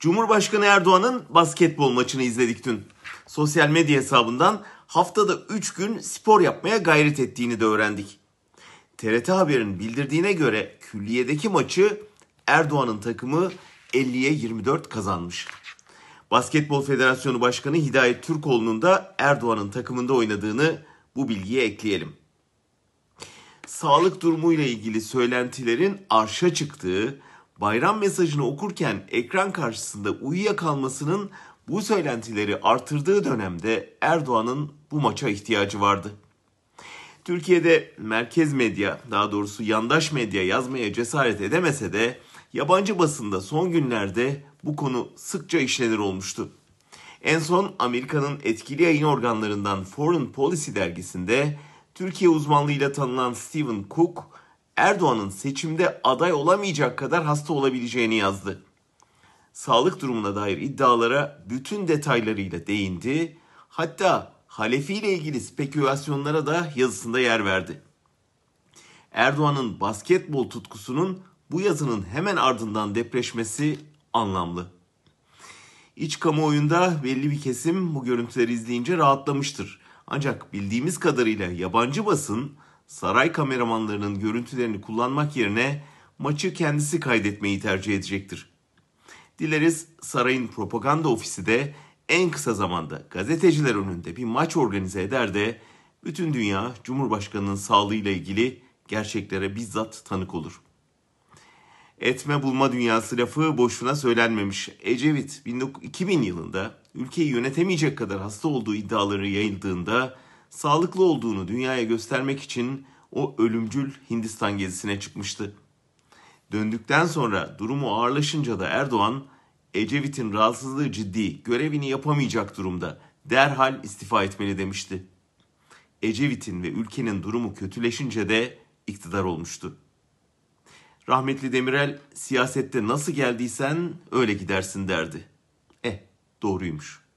Cumhurbaşkanı Erdoğan'ın basketbol maçını izledik dün. Sosyal medya hesabından haftada 3 gün spor yapmaya gayret ettiğini de öğrendik. TRT Haber'in bildirdiğine göre külliyedeki maçı Erdoğan'ın takımı 50'ye 24 kazanmış. Basketbol Federasyonu Başkanı Hidayet Türkoğlu'nun da Erdoğan'ın takımında oynadığını bu bilgiye ekleyelim. Sağlık durumuyla ilgili söylentilerin arşa çıktığı, bayram mesajını okurken ekran karşısında uyuyakalmasının bu söylentileri artırdığı dönemde Erdoğan'ın bu maça ihtiyacı vardı. Türkiye'de merkez medya, daha doğrusu yandaş medya yazmaya cesaret edemese de yabancı basında son günlerde bu konu sıkça işlenir olmuştu. En son Amerika'nın etkili yayın organlarından Foreign Policy dergisinde Türkiye uzmanlığıyla tanınan Stephen Cook, Erdoğan'ın seçimde aday olamayacak kadar hasta olabileceğini yazdı. Sağlık durumuna dair iddialara bütün detaylarıyla değindi. Hatta Halefi ile ilgili spekülasyonlara da yazısında yer verdi. Erdoğan'ın basketbol tutkusunun bu yazının hemen ardından depreşmesi anlamlı. İç kamuoyunda belli bir kesim bu görüntüleri izleyince rahatlamıştır. Ancak bildiğimiz kadarıyla yabancı basın saray kameramanlarının görüntülerini kullanmak yerine maçı kendisi kaydetmeyi tercih edecektir. Dileriz sarayın propaganda ofisi de en kısa zamanda gazeteciler önünde bir maç organize eder de bütün dünya Cumhurbaşkanı'nın sağlığıyla ilgili gerçeklere bizzat tanık olur. Etme bulma dünyası lafı boşuna söylenmemiş. Ecevit 2000 yılında ülkeyi yönetemeyecek kadar hasta olduğu iddiaları yayıldığında sağlıklı olduğunu dünyaya göstermek için o ölümcül Hindistan gezisine çıkmıştı. Döndükten sonra durumu ağırlaşınca da Erdoğan Ecevit'in rahatsızlığı ciddi, görevini yapamayacak durumda. Derhal istifa etmeli demişti. Ecevit'in ve ülkenin durumu kötüleşince de iktidar olmuştu. Rahmetli Demirel siyasette nasıl geldiysen öyle gidersin derdi. Eh doğruymuş.